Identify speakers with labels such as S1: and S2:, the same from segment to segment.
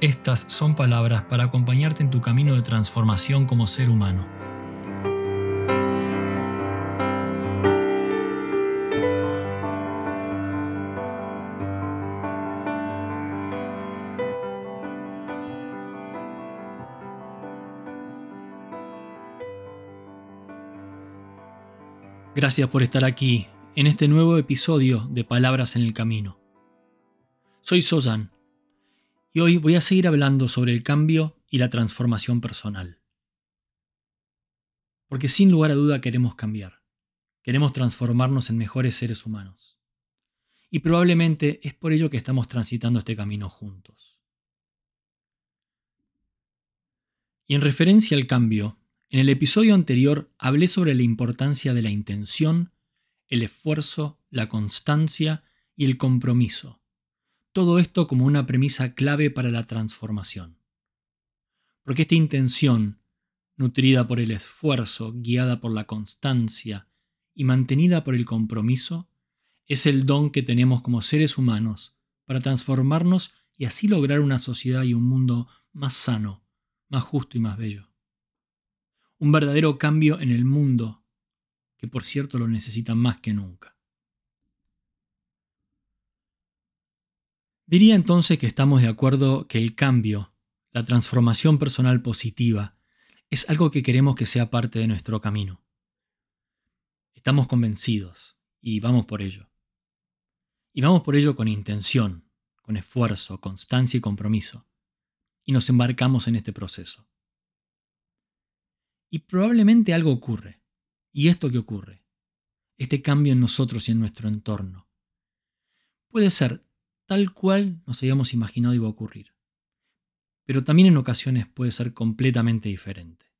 S1: estas son palabras para acompañarte en tu camino de transformación como ser humano. Gracias por estar aquí en este nuevo episodio de Palabras en el Camino. Soy Sozan hoy voy a seguir hablando sobre el cambio y la transformación personal. Porque sin lugar a duda queremos cambiar, queremos transformarnos en mejores seres humanos. Y probablemente es por ello que estamos transitando este camino juntos. Y en referencia al cambio, en el episodio anterior hablé sobre la importancia de la intención, el esfuerzo, la constancia y el compromiso. Todo esto como una premisa clave para la transformación. Porque esta intención, nutrida por el esfuerzo, guiada por la constancia y mantenida por el compromiso, es el don que tenemos como seres humanos para transformarnos y así lograr una sociedad y un mundo más sano, más justo y más bello un verdadero cambio en el mundo, que por cierto lo necesita más que nunca. Diría entonces que estamos de acuerdo que el cambio, la transformación personal positiva, es algo que queremos que sea parte de nuestro camino. Estamos convencidos y vamos por ello. Y vamos por ello con intención, con esfuerzo, constancia y compromiso. Y nos embarcamos en este proceso. Y probablemente algo ocurre. ¿Y esto qué ocurre? Este cambio en nosotros y en nuestro entorno. Puede ser tal cual nos habíamos imaginado iba a ocurrir. Pero también en ocasiones puede ser completamente diferente.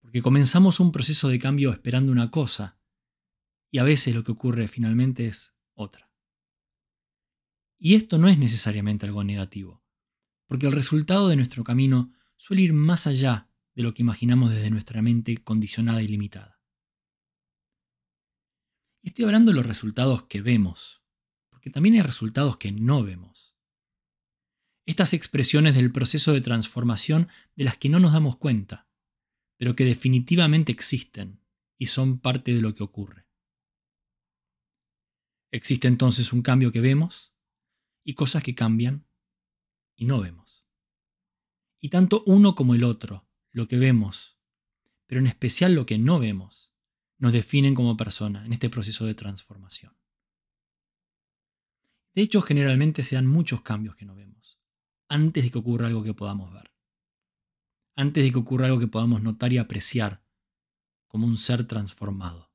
S1: Porque comenzamos un proceso de cambio esperando una cosa y a veces lo que ocurre finalmente es otra. Y esto no es necesariamente algo negativo, porque el resultado de nuestro camino suele ir más allá de lo que imaginamos desde nuestra mente condicionada y limitada. Estoy hablando de los resultados que vemos, porque también hay resultados que no vemos. Estas expresiones del proceso de transformación de las que no nos damos cuenta, pero que definitivamente existen y son parte de lo que ocurre. Existe entonces un cambio que vemos y cosas que cambian y no vemos. Y tanto uno como el otro lo que vemos, pero en especial lo que no vemos, nos definen como persona en este proceso de transformación. De hecho, generalmente se dan muchos cambios que no vemos, antes de que ocurra algo que podamos ver, antes de que ocurra algo que podamos notar y apreciar como un ser transformado.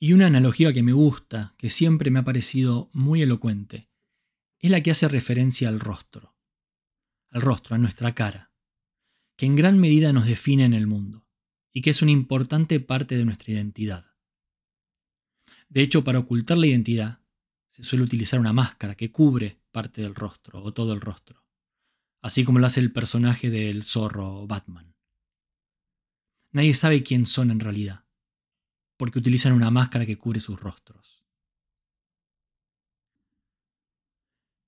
S1: Y una analogía que me gusta, que siempre me ha parecido muy elocuente, es la que hace referencia al rostro al rostro, a nuestra cara, que en gran medida nos define en el mundo y que es una importante parte de nuestra identidad. De hecho, para ocultar la identidad, se suele utilizar una máscara que cubre parte del rostro o todo el rostro, así como lo hace el personaje del zorro Batman. Nadie sabe quién son en realidad, porque utilizan una máscara que cubre sus rostros.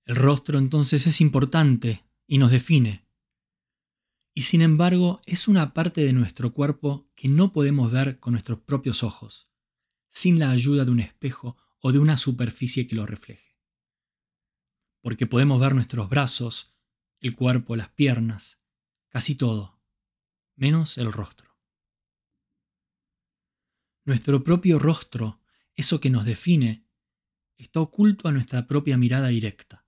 S1: El rostro entonces es importante y nos define. Y sin embargo es una parte de nuestro cuerpo que no podemos ver con nuestros propios ojos, sin la ayuda de un espejo o de una superficie que lo refleje. Porque podemos ver nuestros brazos, el cuerpo, las piernas, casi todo, menos el rostro. Nuestro propio rostro, eso que nos define, está oculto a nuestra propia mirada directa.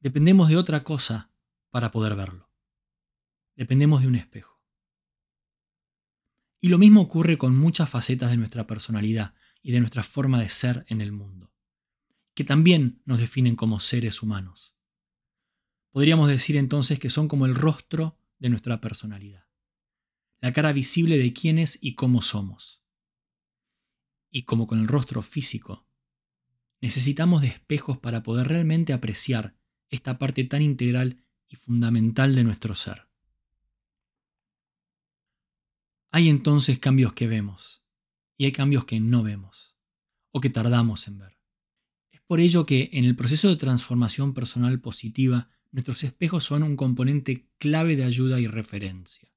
S1: Dependemos de otra cosa para poder verlo. Dependemos de un espejo. Y lo mismo ocurre con muchas facetas de nuestra personalidad y de nuestra forma de ser en el mundo, que también nos definen como seres humanos. Podríamos decir entonces que son como el rostro de nuestra personalidad, la cara visible de quiénes y cómo somos. Y como con el rostro físico, necesitamos de espejos para poder realmente apreciar esta parte tan integral y fundamental de nuestro ser. Hay entonces cambios que vemos y hay cambios que no vemos o que tardamos en ver. Es por ello que en el proceso de transformación personal positiva nuestros espejos son un componente clave de ayuda y referencia.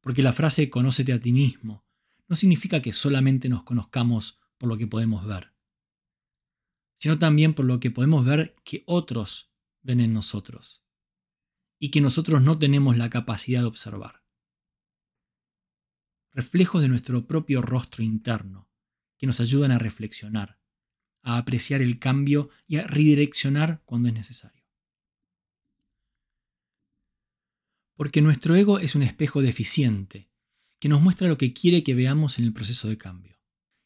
S1: Porque la frase conócete a ti mismo no significa que solamente nos conozcamos por lo que podemos ver, sino también por lo que podemos ver que otros ven en nosotros y que nosotros no tenemos la capacidad de observar. Reflejos de nuestro propio rostro interno que nos ayudan a reflexionar, a apreciar el cambio y a redireccionar cuando es necesario. Porque nuestro ego es un espejo deficiente que nos muestra lo que quiere que veamos en el proceso de cambio,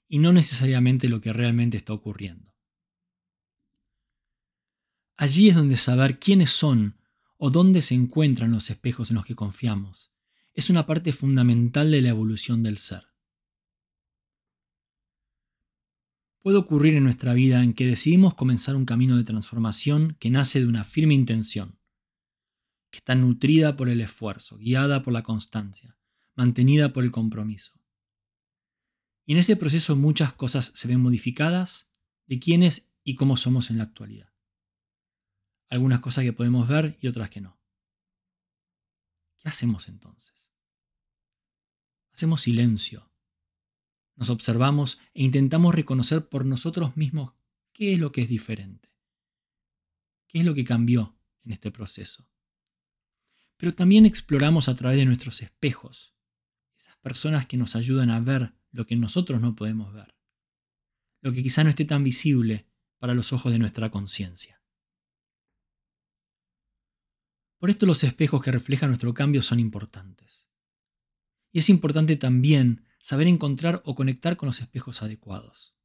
S1: y no necesariamente lo que realmente está ocurriendo. Allí es donde saber quiénes son o dónde se encuentran los espejos en los que confiamos es una parte fundamental de la evolución del ser. puede ocurrir en nuestra vida en que decidimos comenzar un camino de transformación que nace de una firme intención, que está nutrida por el esfuerzo, guiada por la constancia, mantenida por el compromiso. Y en ese proceso muchas cosas se ven modificadas de quiénes y cómo somos en la actualidad. Algunas cosas que podemos ver y otras que no. ¿Qué hacemos entonces? Hacemos silencio nos observamos e intentamos reconocer por nosotros mismos qué es lo que es diferente, qué es lo que cambió en este proceso. Pero también exploramos a través de nuestros espejos, esas personas que nos ayudan a ver lo que nosotros no podemos ver, lo que quizá no esté tan visible para los ojos de nuestra conciencia. Por esto los espejos que reflejan nuestro cambio son importantes. Y es importante también saber encontrar o conectar con los espejos adecuados.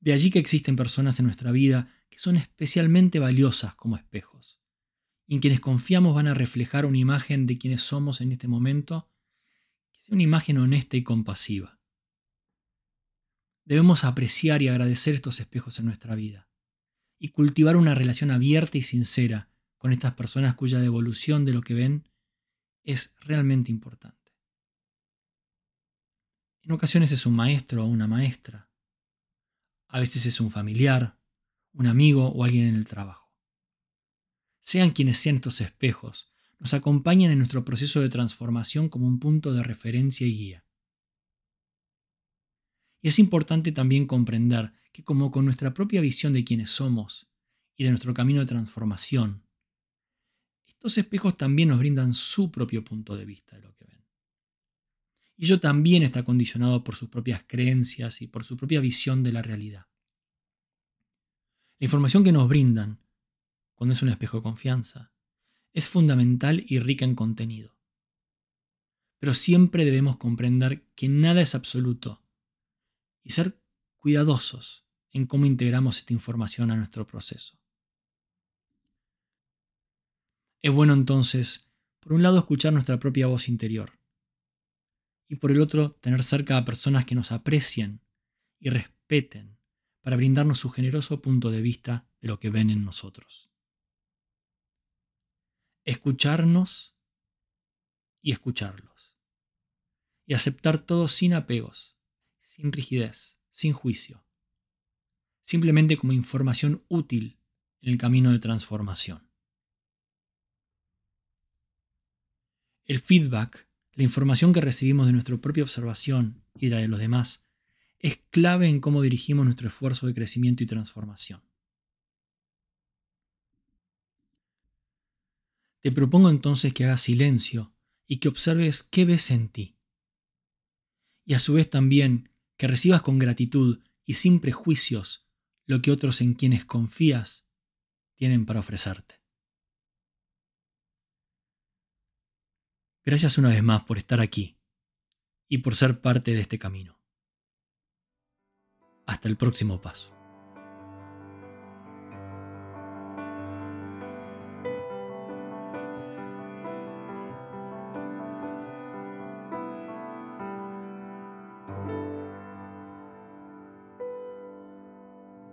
S1: De allí que existen personas en nuestra vida que son especialmente valiosas como espejos, y en quienes confiamos van a reflejar una imagen de quienes somos en este momento, que sea una imagen honesta y compasiva. Debemos apreciar y agradecer estos espejos en nuestra vida, y cultivar una relación abierta y sincera con estas personas cuya devolución de lo que ven es realmente importante. En ocasiones es un maestro o una maestra. A veces es un familiar, un amigo o alguien en el trabajo. Sean quienes sean estos espejos, nos acompañan en nuestro proceso de transformación como un punto de referencia y guía. Y es importante también comprender que como con nuestra propia visión de quienes somos y de nuestro camino de transformación, estos espejos también nos brindan su propio punto de vista de lo que ven. Y ello también está condicionado por sus propias creencias y por su propia visión de la realidad. La información que nos brindan, cuando es un espejo de confianza, es fundamental y rica en contenido. Pero siempre debemos comprender que nada es absoluto y ser cuidadosos en cómo integramos esta información a nuestro proceso. Es bueno entonces, por un lado, escuchar nuestra propia voz interior y por el otro tener cerca a personas que nos aprecien y respeten para brindarnos su generoso punto de vista de lo que ven en nosotros. Escucharnos y escucharlos. Y aceptar todo sin apegos, sin rigidez, sin juicio. Simplemente como información útil en el camino de transformación. El feedback la información que recibimos de nuestra propia observación y la de los demás es clave en cómo dirigimos nuestro esfuerzo de crecimiento y transformación. Te propongo entonces que hagas silencio y que observes qué ves en ti. Y a su vez también que recibas con gratitud y sin prejuicios lo que otros en quienes confías tienen para ofrecerte. Gracias una vez más por estar aquí y por ser parte de este camino. Hasta el próximo paso.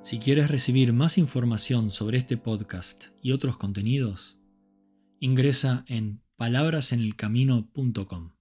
S1: Si quieres recibir más información sobre este podcast y otros contenidos, ingresa en palabrasenelcamino.com.